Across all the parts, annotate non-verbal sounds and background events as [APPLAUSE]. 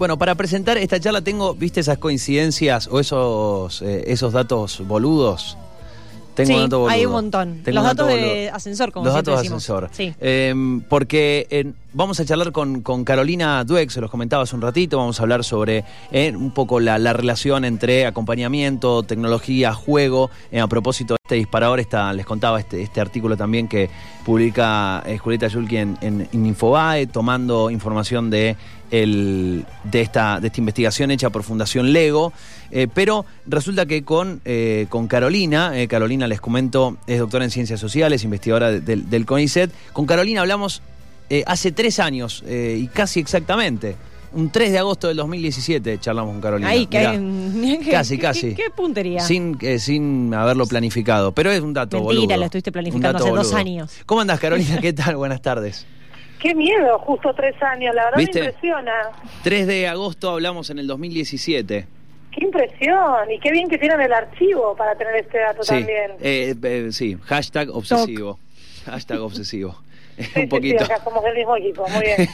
Bueno, para presentar esta charla tengo, ¿viste esas coincidencias o esos, eh, esos datos boludos? Tengo un sí, dato boludo. hay un montón. Tengo Los un dato datos de ascensor, como Los datos de ascensor. Sí. Eh, porque eh, vamos a charlar con, con Carolina Dweck, se los comentaba hace un ratito, vamos a hablar sobre eh, un poco la, la relación entre acompañamiento, tecnología, juego. Eh, a propósito de este disparador, esta, les contaba este, este artículo también que publica eh, Julieta Yulki en, Infobae, tomando información de, el, de, esta, de esta investigación hecha por Fundación Lego. Eh, pero resulta que con, con Carolina, Carolina les comento, es doctora en ciencias sociales, investigadora de- del, del CONICET. Con Carolina hablamos eh, hace tres años eh, y casi exactamente. Un 3 de agosto del 2017 charlamos con Carolina. Ahí, que, Mirá, [LAUGHS] que- Casi, que- casi. ¿Qué, puntería? sin, eh, sin haberlo planificado. Pero es un dato Mentira, boludo. lo estuviste planificando hace dos años. ¿Cómo andas, Carolina? [LAUGHS] ¿Qué tal? Buenas tardes. Qué miedo, justo tres años, la verdad ¿Viste? me impresiona. 3 de agosto hablamos en el 2017. Qué impresión, y qué bien que tienen el archivo para tener este dato Sí, también. eh, eh, sí, hashtag obsesivo. Hashtag obsesivo. [LAUGHS] Sí, un poquito. sí, acá somos del mismo equipo, muy bien.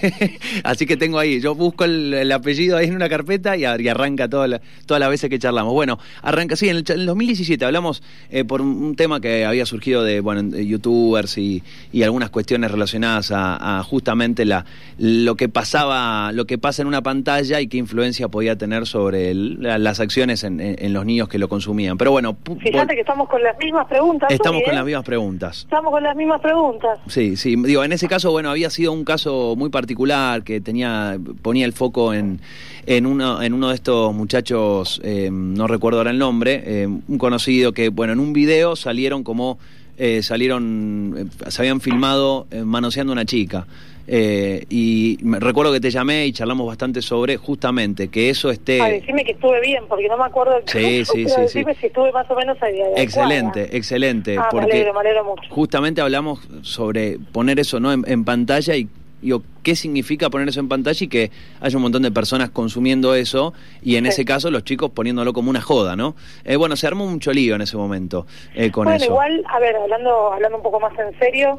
[LAUGHS] Así que tengo ahí, yo busco el, el apellido ahí en una carpeta y, arranca toda la- todas las veces que charlamos. Bueno, arranca, sí, en el, ch- en el 2017 hablamos eh, por un, tema que había surgido de, bueno, de youtubers y, y algunas cuestiones relacionadas a, a justamente la, lo que pasaba, lo que pasa en una pantalla y qué influencia podía tener sobre el- la- las acciones en, en- en los niños que lo consumían. Pero bueno, Fíjate que estamos con las mismas preguntas. estamos con ¿eh? las mismas preguntas. Estamos con las mismas preguntas. Sí, sí, en ese caso, bueno, había sido un caso muy particular que tenía, ponía el foco en, en uno, en uno de estos muchachos, eh, no recuerdo ahora el nombre, eh, un conocido que, bueno, en un video salieron como, eh, salieron, se habían filmado manoseando a una chica. Eh, y me- recuerdo que te llamé y charlamos bastante sobre justamente que eso esté... Ay, decime que estuve bien, porque no me acuerdo Sí, [LAUGHS] sí, sí, decime sí. si estuve más o menos ahí. Excelente, excelente. Ah, me porque alegro, me alegro mucho. justamente hablamos sobre poner eso no en, en pantalla y digo, qué significa poner eso en pantalla y que haya un montón de personas consumiendo eso y en Sí. ese caso los chicos poniéndolo como una joda, ¿no? Eh, bueno, se armó mucho lío en ese momento eh, con bueno, eso. igual, a ver, hablando, hablando un poco más en serio,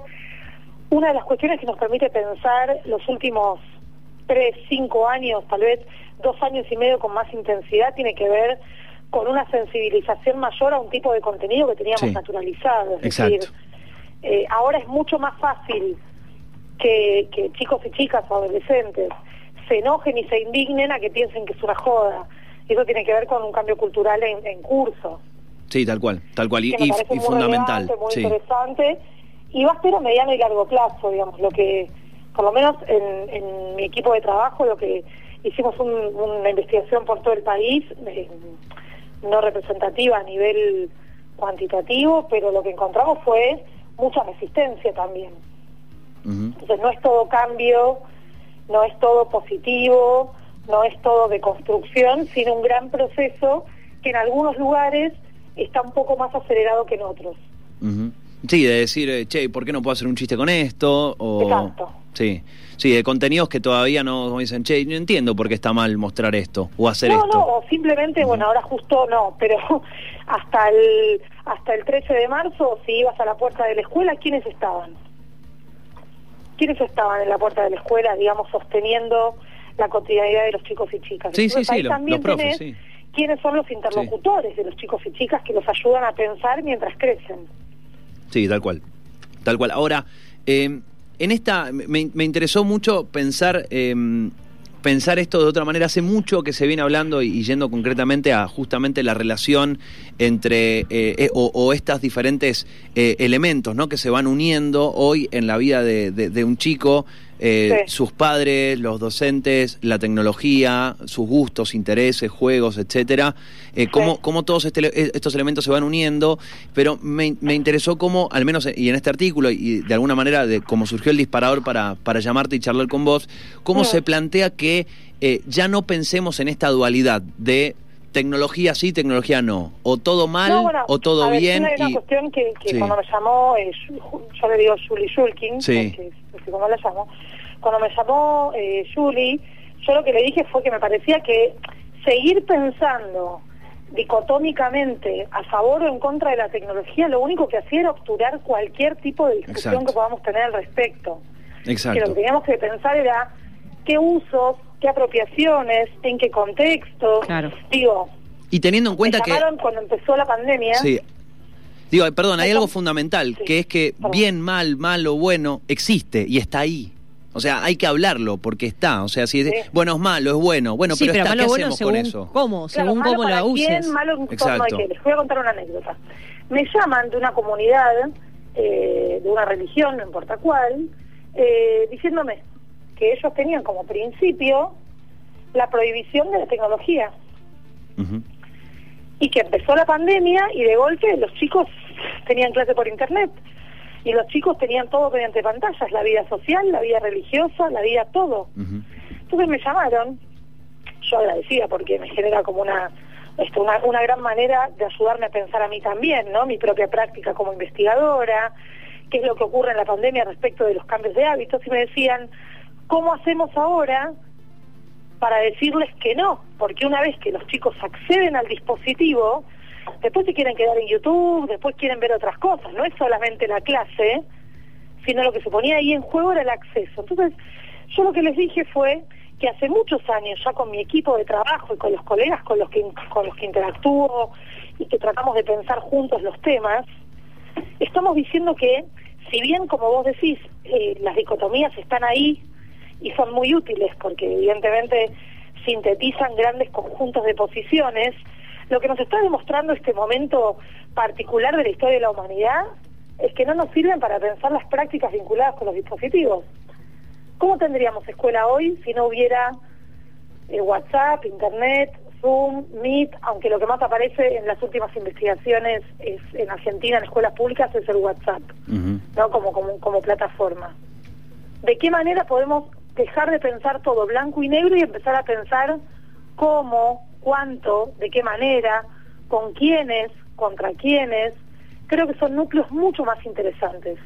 una de las cuestiones que nos permite pensar los últimos tres, cinco años, tal vez dos años y medio con más intensidad, tiene que ver con una sensibilización mayor a un tipo de contenido que teníamos Sí. naturalizado. Es Exacto. decir, eh, ahora es mucho más fácil que, que chicos y chicas o adolescentes se enojen y se indignen a que piensen que es una joda. Eso tiene que ver con un cambio cultural en, en curso Sí, tal cual, tal cual. Y, que me y- muy fundamental. muy sí. interesante, y va a ser a mediano y largo plazo, digamos, lo que, por lo menos en, en mi equipo de trabajo, lo que hicimos un- una investigación por todo el país, eh, no representativa a nivel cuantitativo, pero lo que encontramos fue mucha resistencia también. Entonces no es todo cambio, no es todo positivo, no es todo de construcción, sino un gran proceso que en algunos lugares está un poco más acelerado que en otros. Sí, de decir, eh, che, ¿por qué no puedo hacer un chiste con esto? O, Exacto. Sí, sí, de contenidos que todavía no, como dicen, che, no entiendo por qué está mal mostrar esto o hacer no, esto. no, o simplemente, bueno, ahora justo no, pero [LAUGHS] hasta el hasta el 13 de marzo, si ibas a la puerta de la escuela, ¿quiénes estaban? ¿Quiénes estaban en la puerta de la escuela, digamos, sosteniendo la cotidianidad de los chicos y chicas? Sí, sí, Entonces, sí, los- también los profes, sí. quiénes son los interlocutores de los chicos y chicas que los ayudan a pensar mientras crecen. Sí, tal cual. Tal cual. Ahora, eh, en esta me, interesó mucho pensar eh, pensar esto de otra manera. Hace mucho que se viene hablando y, yendo concretamente a justamente la relación entre eh, eh, o, o estas diferentes eh, elementos ¿no? que se van uniendo hoy en la vida de- de un chico. Eh, Sí. sus padres, los docentes, la tecnología, sus gustos, intereses, juegos, etcétera, eh, cómo, Sí. cómo todos este- eh, estos elementos se van uniendo, pero me, me interesó cómo, al menos y en este artículo, y de alguna manera, de cómo surgió el disparador para, para llamarte y charlar con vos, cómo Mm. se plantea que eh, ya no pensemos en esta dualidad de tecnología sí, tecnología no, o todo mal No, bueno, o todo a ver, bien. Hay una y- cuestión que, que Sí. cuando me llamó, eh, yo le digo Julie Shulkin, Sí. así como la llamo, cuando me llamó eh, Julie, yo lo que le dije fue que me parecía que seguir pensando dicotómicamente a favor o en contra de la tecnología, lo único que hacía era obturar cualquier tipo de discusión Exacto. que podamos tener al respecto. Que lo Exacto. que teníamos que pensar era qué usos, qué apropiaciones, en qué contexto. Claro. Digo, Y teniendo en cuenta me que... llamaron cuando empezó la pandemia. Sí. Digo, perdón, hay algo fundamental, Sí, que es que perdón. bien, mal, malo, bueno, existe y está ahí. O sea, hay que hablarlo porque está. O sea, si es Sí. bueno es malo, es bueno. Bueno, sí, pero, pero está, malo ¿qué bueno hacemos según con eso? cómo, Claro, según malo cómo la uses. quién, malo en forma de Exacto. qué. Les voy a contar una anécdota. Me llaman de una comunidad, eh, de una religión, no importa cuál, eh, diciéndome que ellos tenían como principio la prohibición de la tecnología. Y que empezó la pandemia y de golpe los chicos tenían clase por internet. Y los chicos tenían todo mediante pantallas, la vida social, la vida religiosa, la vida todo. Entonces me llamaron, yo agradecida porque me genera como una, esto, una una gran manera de ayudarme a pensar a mí también, ¿no? Mi propia práctica como investigadora, qué es lo que ocurre en la pandemia respecto de los cambios de hábitos. Y me decían, ¿cómo hacemos ahora para decirles que no? Porque una vez que los chicos acceden al dispositivo, después se quieren quedar en YouTube, después quieren ver otras cosas, no es solamente la clase, sino lo que se ponía ahí en juego era el acceso. Entonces, yo lo que les dije fue que hace muchos años ya con mi equipo de trabajo y con los colegas con los que con los que interactúo y que tratamos de pensar juntos los temas, estamos diciendo que si bien como vos decís eh, las dicotomías están ahí y son muy útiles porque evidentemente sintetizan grandes conjuntos de posiciones, lo que nos está demostrando este momento particular de la historia de la humanidad es que no nos sirven para pensar las prácticas vinculadas con los dispositivos. ¿Cómo tendríamos escuela hoy si no hubiera eh, WhatsApp, Internet, Zoom, Meet, aunque lo que más aparece en las últimas investigaciones es en Argentina en escuelas públicas es el WhatsApp. ¿no? Como, como, como plataforma. ¿De qué manera podemos dejar de pensar todo blanco y negro y empezar a pensar cómo, cuánto, de qué manera, con quiénes, contra quiénes? Creo que son núcleos mucho más interesantes.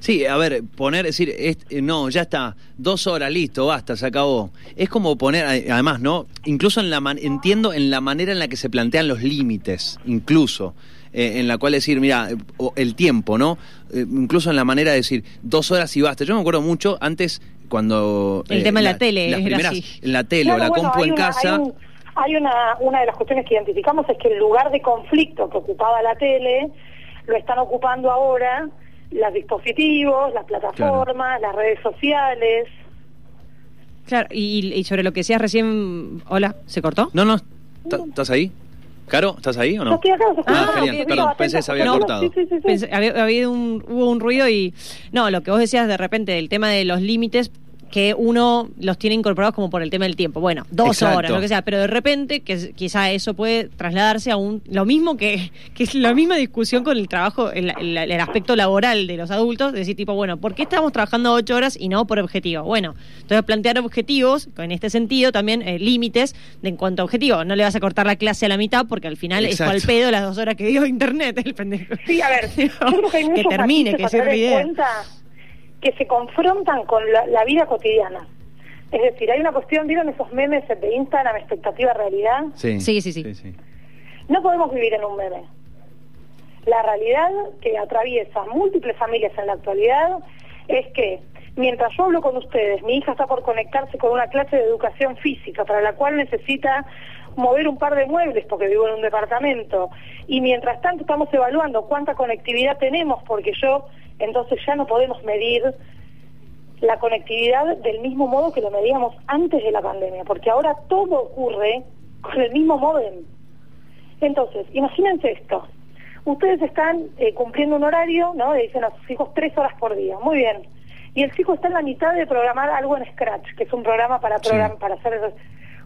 Sí, a ver, poner, decir, es- eh, no, ya está, dos horas, listo, basta, se acabó. Es como poner, además, ¿no? Incluso en la man- entiendo en la manera en la que se plantean los límites, incluso, eh, en la cual decir, mira, el tiempo, ¿no? Eh, incluso en la manera de decir, dos horas y basta. Yo me acuerdo mucho antes, cuando... El tema de la tele, las era primeras, así. en la tele o la bueno, compu en una- casa... Hay, un- hay una, una de las cuestiones que identificamos es que el lugar de conflicto que ocupaba la tele lo están ocupando ahora los dispositivos, las plataformas, las redes sociales. Claro, y, y sobre lo que decías recién, hola, ¿se cortó? No, no, ¿ta- ¿estás ahí? ¿Caro? ¿Estás ahí o no? Estoy acá, ¿se escucha? Ah, genial, Sí, perdón, sí, pensé que se había atenta, cortado. Sí, sí, sí. Pensé- había, había un, hubo un ruido y... No, lo que vos decías de repente del tema de los límites que uno los tiene incorporados como por el tema del tiempo. Bueno, dos Exacto. horas, lo que sea, pero de repente que es- quizá eso puede trasladarse a un lo mismo que, [LAUGHS] que es la misma discusión con el trabajo, el, el- el aspecto laboral de los adultos, decir tipo, bueno, ¿por qué estamos trabajando ocho horas y no por objetivo? Bueno, entonces plantear objetivos, en este sentido también eh, límites de en cuanto a objetivo. No le vas a cortar la clase a la mitad porque al final es al pedo las dos horas que dio [LAUGHS] internet, el pendejo. Sí, a ver, [LAUGHS] yo creo que hay muchos termine, que idea. cuenta que se confrontan con la, la vida cotidiana. Es decir, hay una cuestión, ¿vieron esos memes de Instagram, expectativa, realidad? Sí, sí, sí. No podemos vivir en un meme. La realidad que atraviesa múltiples familias en la actualidad es que mientras yo hablo con ustedes, mi hija está por conectarse con una clase de educación física para la cual necesita mover un par de muebles porque vivo en un departamento y mientras tanto estamos evaluando cuánta conectividad tenemos porque yo entonces ya no podemos medir la conectividad del mismo modo que lo medíamos antes de la pandemia, porque ahora todo ocurre con el mismo modem. Entonces, imagínense esto. Ustedes están eh, cumpliendo un horario, ¿no? Le dicen a sus hijos tres horas por día. Muy bien. Y el chico está en la mitad de programar algo en Scratch, que es un programa para, program Sí. para hacer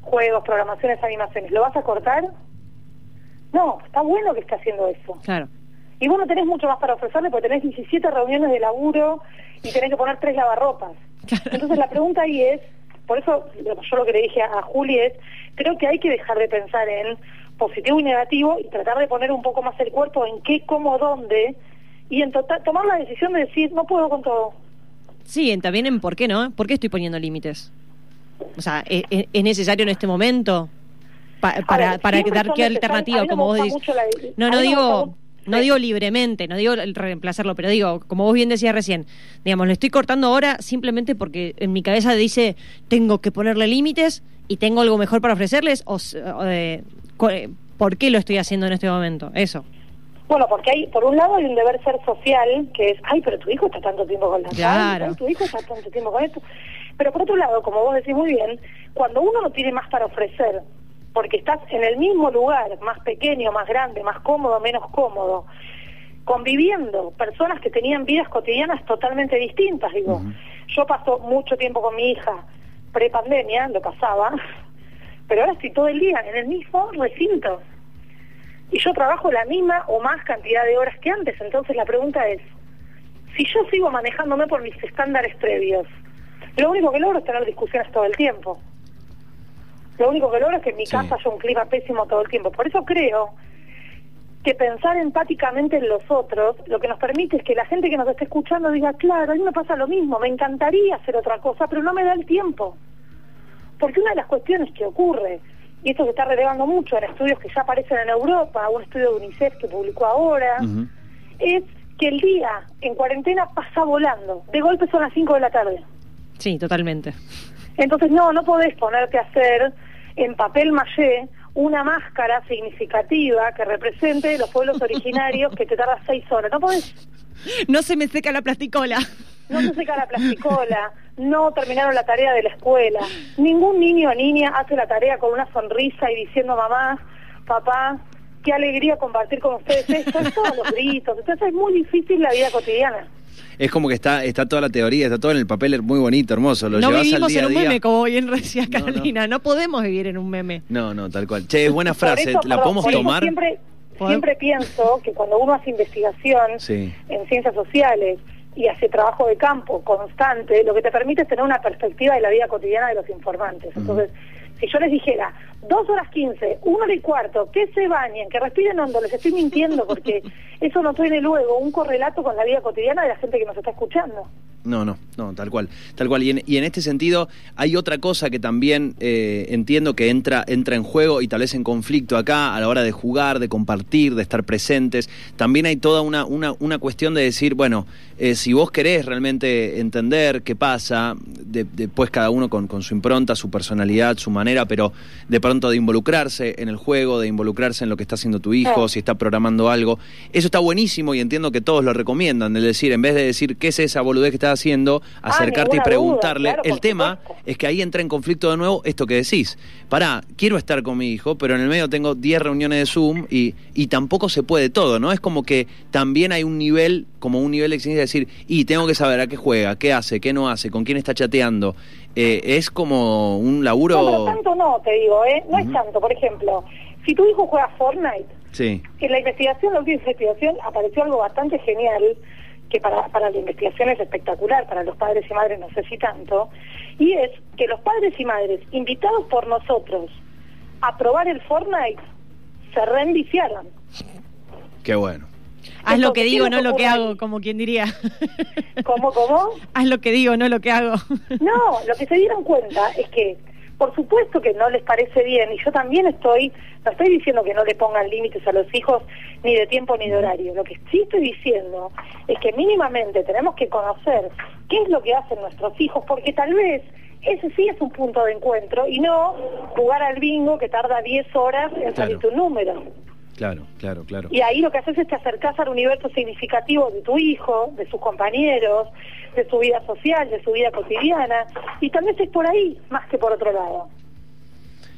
juegos, programaciones, animaciones. ¿Lo vas a cortar? No, está bueno que esté haciendo eso. Claro. Y vos no tenés mucho más para ofrecerle porque tenés 17 reuniones de laburo y tenés que poner tres lavarropas. Entonces la pregunta ahí es, por eso yo lo que le dije a Juli es, creo que hay que dejar de pensar en positivo y negativo y tratar de poner un poco más el cuerpo en qué, cómo, dónde y en total, tomar la decisión de decir, no puedo con todo. Sí, en- también en por qué no, ¿por qué estoy poniendo límites? O sea, ¿e- e- ¿es, necesario en este momento? Pa- A para ver, para dar qué alternativa, A como vos decís. la- No, a no digo, no digo libremente, no digo reemplazarlo, pero digo, como vos bien decías recién, digamos, le estoy cortando ahora simplemente porque en mi cabeza dice, tengo que ponerle límites y tengo algo mejor para ofrecerles, o, eh, ¿por qué lo estoy haciendo en este momento? Eso. Bueno, porque hay, por un lado hay un deber ser social, que es, ay, pero tu hijo está tanto tiempo con la claro. tu hijo está tanto tiempo con esto. Pero por otro lado, como vos decís muy bien, cuando uno no tiene más para ofrecer, porque estás en el mismo lugar, más pequeño, más grande, más cómodo, menos cómodo, conviviendo, personas que tenían vidas cotidianas totalmente distintas, digo. Yo paso mucho tiempo con mi hija, pre-pandemia, lo pasaba, pero ahora estoy todo el día en el mismo recinto y yo trabajo la misma o más cantidad de horas que antes. Entonces la pregunta es, si yo sigo manejándome por mis estándares previos, lo único que logro es tener discusiones todo el tiempo. Lo único que logro es que en mi casa haya un clima pésimo todo el tiempo. Por eso creo que pensar empáticamente en los otros lo que nos permite es que la gente que nos esté escuchando diga, claro, a mí me pasa lo mismo, me encantaría hacer otra cosa, pero no me da el tiempo. Porque una de las cuestiones que ocurre y esto se está relevando mucho en estudios que ya aparecen en Europa, un estudio de UNICEF que publicó ahora, es que el día en cuarentena pasa volando. De golpe son las 5 de la tarde. Sí, totalmente. Entonces, no, no podés ponerte a hacer en papel maché una máscara significativa que represente los pueblos originarios que te tarda 6 horas. No podés. No se me seca la plasticola. No se seca la plasticola no terminaron la tarea de la escuela. Ningún niño o niña hace la tarea con una sonrisa y diciendo mamá, papá, qué alegría compartir con ustedes esto, es todos los gritos. Entonces es muy difícil la vida cotidiana. Es como que está está toda la teoría, está todo en el papel muy bonito, hermoso. Lo no vivimos al día en un meme, como bien decía Carolina. No, podemos vivir en un meme. No, no, tal cual. Che, buena frase. ¿La podemos tomar? Siempre, siempre pienso que cuando uno hace investigación en ciencias sociales y hace trabajo de campo constante, lo que te permite es tener una perspectiva de la vida cotidiana de los informantes. Entonces, si yo les dijera, dos horas quince, una hora y cuarto, que se bañen, que respiren hondo, les estoy mintiendo porque [LAUGHS] eso no tiene luego un correlato con la vida cotidiana de la gente que nos está escuchando. No, no, no, tal cual, tal cual. Y en, y en este sentido hay otra cosa que también eh, entiendo que entra, entra en juego y tal vez en conflicto acá a la hora de jugar, de compartir, de estar presentes. También hay toda una, una, una cuestión de decir, bueno, eh, si vos querés realmente entender qué pasa, después cada uno con, con su impronta, su personalidad, su manera, pero de pronto de involucrarse en el juego, de involucrarse en lo que está haciendo tu hijo, si está programando algo, eso está buenísimo y entiendo que todos lo recomiendan, es decir, en vez de decir qué es esa boludez que está haciendo, ah, acercarte y preguntarle. el tema es que ahí entra en conflicto de nuevo esto que decís. Pará, quiero estar con mi hijo, pero en el medio tengo 10 reuniones de Zoom y, y tampoco se puede todo, ¿no? Es como que también hay un nivel, como un nivel de exigencia de decir, y tengo que saber a qué juega, qué hace, qué no hace, con quién está chateando. Eh, es como un laburo... No, pero tanto no, te digo, ¿eh? No es tanto. Por ejemplo, si tu hijo juega Fortnite, sí. en la investigación, la última investigación, apareció algo bastante genial, que para, para la investigación es espectacular, para los padres y madres no sé si tanto, y es que los padres y madres invitados por nosotros a probar el Fortnite se reendiciaron. Qué bueno. Haz lo que digo, no lo que hago, como quien diría. ¿Cómo, cómo? [LAUGHS] Haz lo que digo, no lo que hago. No, lo que se dieron cuenta es que por supuesto que no les parece bien, y yo también estoy, no estoy diciendo que no le pongan límites a los hijos ni de tiempo ni de horario, lo que sí estoy diciendo es que mínimamente tenemos que conocer qué es lo que hacen nuestros hijos, porque tal vez ese sí es un punto de encuentro y no jugar al bingo que tarda 10 horas en salir tu número. Claro, claro, claro. Y ahí lo que haces es te acercas al universo significativo de tu hijo, de sus compañeros, de su vida social, de su vida cotidiana, y tal vez es por ahí más que por otro lado.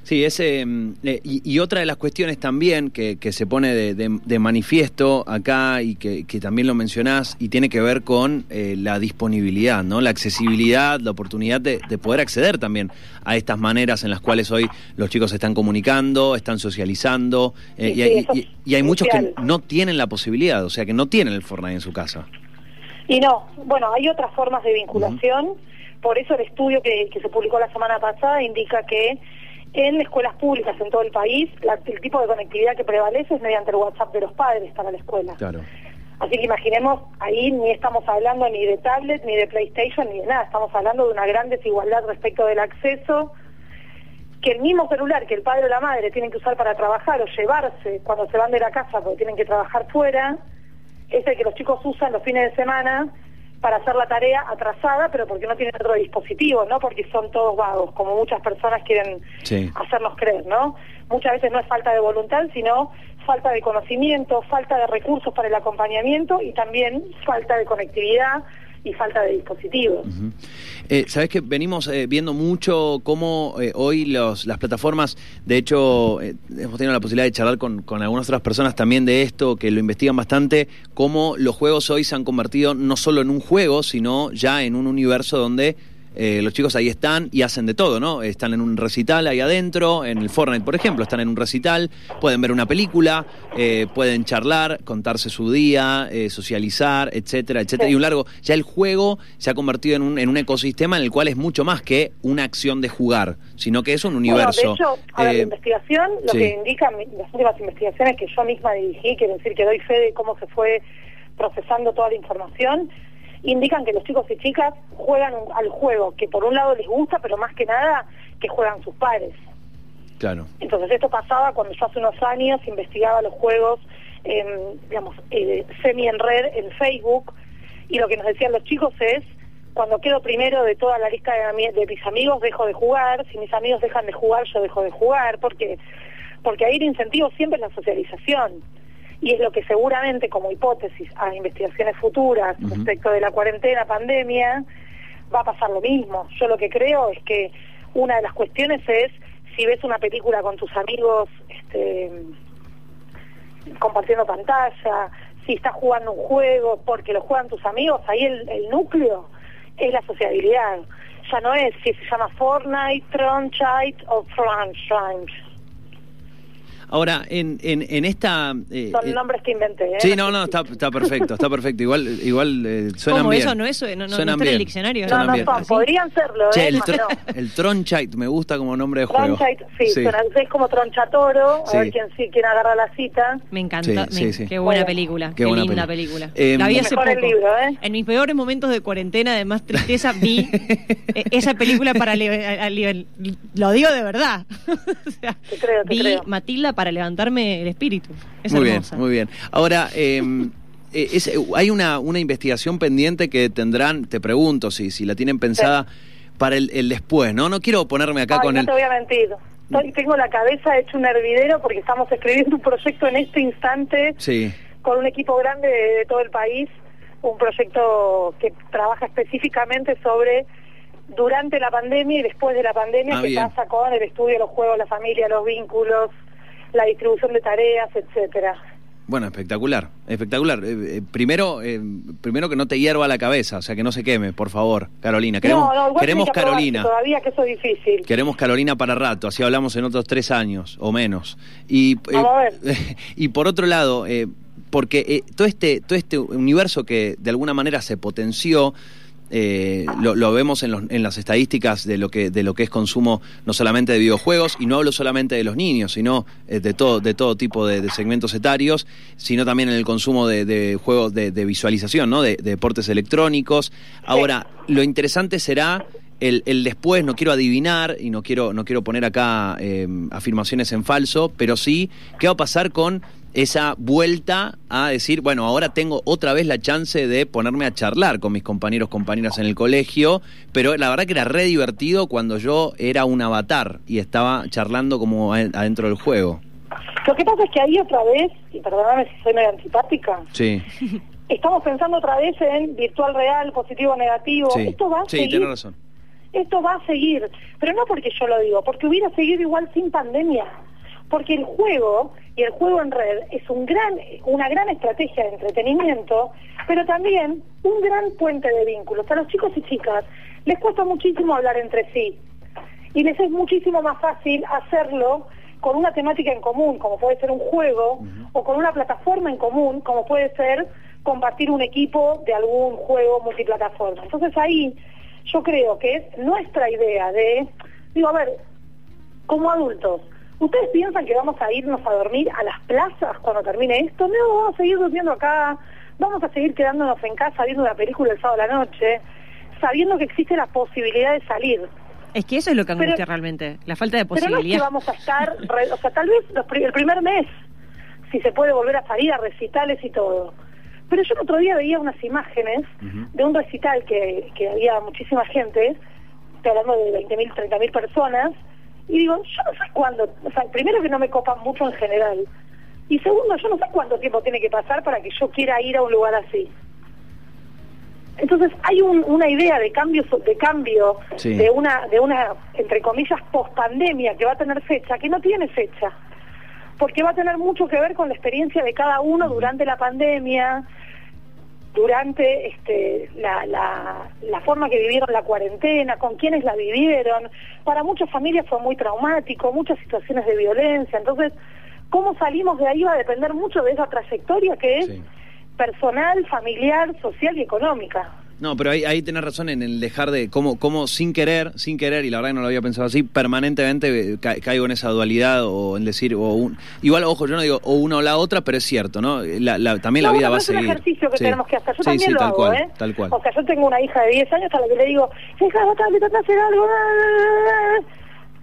Sí, ese, mm, eh, y, otra de las cuestiones también que, se pone de, manifiesto acá y que, también lo mencionás y tiene que ver con eh, la disponibilidad, ¿no? la accesibilidad, la oportunidad de, poder acceder también a estas maneras en las cuales hoy los chicos se están comunicando, están socializando eh, y, hay, muchos que no tienen la posibilidad, o sea, que no tienen el Fortnite en su casa. Y no, bueno, hay otras formas de vinculación, por eso el estudio que se publicó la semana pasada indica que en escuelas públicas en todo el país, el tipo de conectividad que prevalece es mediante el WhatsApp de los padres para la escuela. Claro. Así que imaginemos, ahí ni estamos hablando ni de tablet, ni de PlayStation, ni de nada, estamos hablando de una gran desigualdad respecto del acceso que el mismo celular que el padre o la madre tienen que usar para trabajar o llevarse cuando se van de la casa porque tienen que trabajar fuera, es el que los chicos usan los fines de semana para hacer la tarea atrasada, pero porque no tienen otro dispositivo, no porque son todos vagos, como muchas personas quieren hacernos creer, ¿no? Muchas veces no es falta de voluntad, sino falta de conocimiento, falta de recursos para el acompañamiento y también falta de conectividad y falta de dispositivos. eh, Sabes que venimos eh, viendo mucho cómo eh, hoy los, las plataformas, de hecho, eh, hemos tenido la posibilidad de charlar con, con, algunas otras personas también de esto, que lo investigan bastante, cómo los juegos hoy se han convertido no solo en un juego, sino ya en un universo donde eh, los chicos ahí están y hacen de todo, ¿no? Están en un recital ahí adentro, en el Fortnite, por ejemplo, están en un recital, pueden ver una película, eh, pueden charlar, contarse su día, eh, socializar, etcétera, etcétera. Sí. Y un largo, ya el juego se ha convertido en un, en un ecosistema en el cual es mucho más que una acción de jugar, sino que es un universo. Bueno, de hecho, a la investigación, lo sí. que indican las últimas investigaciones que yo misma dirigí, quiero decir que doy fe de cómo se fue procesando toda la información, indican que los chicos y chicas juegan al juego, que por un lado les gusta, pero más que nada que juegan sus pares. Claro. Entonces esto pasaba cuando yo hace unos años investigaba los juegos, eh, digamos, eh, semi en red en Facebook, y lo que nos decían los chicos es, cuando quedo primero de toda la lista de, de mis amigos dejo de jugar, si mis amigos dejan de jugar yo dejo de jugar, porque porque ahí el incentivo siempre es la socialización y es lo que seguramente como hipótesis a investigaciones futuras uh -huh. respecto de la cuarentena, pandemia, va a pasar lo mismo. Yo lo que creo es que una de las cuestiones es si ves una película con tus amigos este, compartiendo pantalla, si estás jugando un juego porque lo juegan tus amigos, ahí el, el núcleo es la sociabilidad. Ya no es si se llama Fortnite, Tronchite o Franchise. Ahora, en, en, en esta... Eh, Son nombres que inventé, ¿eh? Sí, no, no, está, está perfecto, está perfecto. Igual, igual eh, suenan ¿Cómo bien. eso no, eso, no, no, suenan no está en el bien. diccionario? No, no son, podrían serlo, che, ¿eh? el, tr no. [LAUGHS] el Tronchite me gusta como nombre de juego. Tronchite, sí, sí. es como Tronchatoro, Sí. a ver quién, sí, quién agarra la cita. Me encanta, Sí, me- sí, sí. qué buena Bueno. película, Qué qué, buena linda película. película. Eh, la vi hace Mejor el libro, ¿eh? En mis peores momentos de cuarentena, de más tristeza, vi [LAUGHS] eh, esa película para lo digo de verdad. [LAUGHS] O sea, Te creo, te vi creo. Matilda para levantarme el espíritu. Es muy hermosa. bien, muy bien. Ahora, eh, [LAUGHS] eh, es- hay una, una investigación pendiente que tendrán, te pregunto si, si la tienen pensada para el, el después, ¿no? No quiero ponerme acá Ay, con no el... te voy a mentir. Estoy- tengo la cabeza hecho un hervidero porque estamos escribiendo un proyecto en este instante Sí, con un equipo grande de, de todo el país, un proyecto que trabaja específicamente sobre durante la pandemia y después de la pandemia, Ah, bien. pasa con el estudio los juegos, la familia, los vínculos, la distribución de tareas, etcétera. bueno, espectacular, espectacular. Eh, eh, primero, eh, primero que no te hierva la cabeza, o sea, que no se queme, por favor, Carolina. Queremos, no, no, queremos que Carolina. Todavía que eso es difícil. Queremos Carolina para rato, así hablamos en otros tres años o menos. Y, Vamos a ver. [LAUGHS] y por otro lado, eh, porque eh, todo, este, todo este universo que de alguna manera se potenció, eh, lo, vemos en, los- en las estadísticas de lo, que, lo que es consumo no solamente de videojuegos, y no hablo solamente de los niños, sino eh, de, todo, de todo tipo de, segmentos etarios, sino también en el consumo de, juegos de, visualización, ¿no? de, de deportes electrónicos. Ahora, lo interesante será el, el después, no quiero adivinar y no quiero, no quiero poner acá eh, afirmaciones en falso, pero sí, ¿qué va a pasar con esa vuelta a decir, bueno, ahora tengo otra vez la chance de ponerme a charlar con mis compañeros, compañeras en el colegio, pero la verdad que era re divertido cuando yo era un avatar y estaba charlando como adentro del juego. Lo que pasa es que ahí otra vez, y perdóname si soy medio antipática, Sí, [LAUGHS] estamos pensando otra vez en virtual real, positivo negativo. sí, Esto va a sí, seguir. razón. Esto va a seguir, pero no porque yo lo digo, porque hubiera seguido igual sin pandemia. Porque el juego y el juego en red es un gran, una gran estrategia de entretenimiento, pero también un gran puente de vínculos. A los chicos y chicas les cuesta muchísimo hablar entre sí y les es muchísimo más fácil hacerlo con una temática en común, como puede ser un juego, o con una plataforma en común, como puede ser compartir un equipo de algún juego multiplataforma. Entonces ahí yo creo que es nuestra idea de, digo, a ver, como adultos, ¿ustedes piensan que vamos a irnos a dormir a las plazas cuando termine esto? No, vamos a seguir durmiendo acá, vamos a seguir quedándonos en casa viendo una película el sábado a la noche, sabiendo que existe la posibilidad de salir. Es que eso es lo que angustia Pero- realmente, la falta de Pero no es que posibilidad. vamos a estar, re- o sea, tal vez los el primer mes, si se puede volver a salir a recitales y todo. Pero yo el otro día veía unas imágenes de un recital que, que había muchísima gente, estoy hablando de 20.000, 30.000 personas, y digo, yo no sé cuándo, o sea, primero que no me copan mucho en general, y segundo, yo no sé cuánto tiempo tiene que pasar para que yo quiera ir a un lugar así. Entonces hay un- una idea de cambio de cambio Sí. de una de una entre comillas pospandemia que va a tener fecha que no tiene fecha porque va a tener mucho que ver con la experiencia de cada uno durante la pandemia durante este, la, la, la forma que vivieron la cuarentena, con quienes la vivieron. Para muchas familias fue muy traumático, muchas situaciones de violencia. Entonces, cómo salimos de ahí va a depender mucho de esa trayectoria que es Sí. personal, familiar, social y económica. No, pero ahí, ahí tenés razón en el dejar de cómo, cómo sin querer, sin querer, y la verdad que no lo había pensado así, permanentemente eh, ca- caigo en esa dualidad o en decir, o un, igual, ojo, yo no digo o una o la otra, pero es cierto, ¿no? La, la- también No, la vida va a pero es un seguir. ejercicio que Sí. tenemos que hacer. Yo sí, también sí, lo tal hago, cual, ¿eh? tal cual. O sea, yo tengo una hija de 10 años a la que le digo, hija, le trata de hacer algo.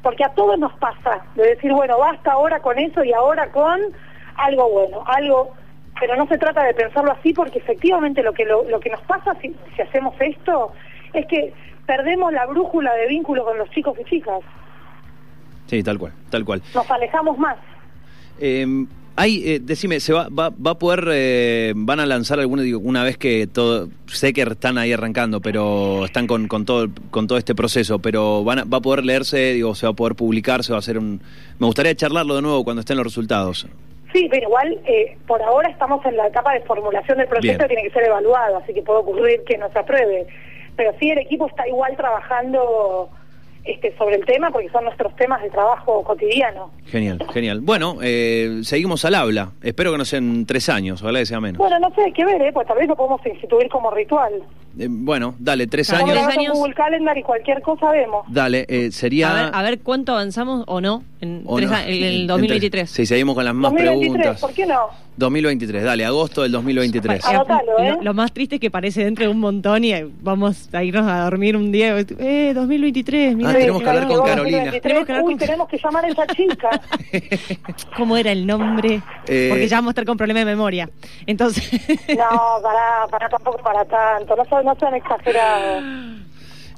Porque a todos nos pasa de decir, bueno, basta ahora con eso y ahora con algo bueno, algo... Pero no se trata de pensarlo así porque efectivamente lo que, lo, lo que nos pasa si, si hacemos esto es que perdemos la brújula de vínculo con los chicos y chicas. Sí, tal cual, tal cual. Nos alejamos más. Eh, hay, eh, decime, ¿se va, va, va a poder, eh, van a lanzar alguna, digo, una vez que todo, sé que están ahí arrancando, pero están con, con todo con todo este proceso, pero van a- va a poder leerse, digo, se va a poder publicar, se va a hacer un... Me gustaría charlarlo de nuevo cuando estén los resultados. Sí, pero igual eh, por ahora estamos en la etapa de formulación del proyecto Bien. tiene que ser evaluado, así que puede ocurrir que no se apruebe. Pero sí, el equipo está igual trabajando este, sobre el tema porque son nuestros temas de trabajo cotidiano. Genial, genial. Bueno, eh, seguimos al habla. Espero que no sean tres años, ojalá que sea menos. Bueno, no sé, hay que ver, ¿eh? pues tal vez lo podemos instituir como ritual. Eh, bueno, dale, tres años. Tres años. Google Calendar y cualquier cosa vemos. Dale, eh, sería... A ver, a ver cuánto avanzamos o no en, o tres no, el en 2023. tres. Sí, seguimos con las más 2023, preguntas. ¿por qué no? 2023, dale, agosto del 2023. Pa- Anotalo, ¿eh? lo, lo más triste es que parece dentro de un montón y vamos a irnos a dormir un día. Eh, 2023, mira Ah, tenemos que hablar con Carolina. 2023. Tenemos que hablar Uy, con- tenemos que llamar a esa chica. [LAUGHS] cómo era el nombre. Eh, Porque ya vamos a estar con problema de memoria. Entonces. No, para, para tampoco para tanto, no, son- no sean exagerados. [LAUGHS]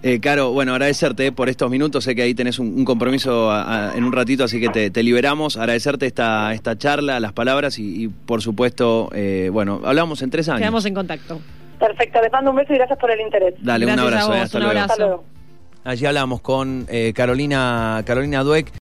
Eh, Caro, bueno, agradecerte eh, por estos minutos. Sé que ahí tenés un, un compromiso a- a- en un ratito, así que te, te liberamos. Agradecerte esta, esta charla, las palabras y, y, por supuesto, eh, bueno, hablamos en tres años. Quedamos en contacto. Perfecto, les mando un beso y gracias por el interés. Dale, un a abrazo. vos, eh, hasta un luego. abrazo. Hasta luego. Allí hablamos con eh, Carolina, Carolina Dueck.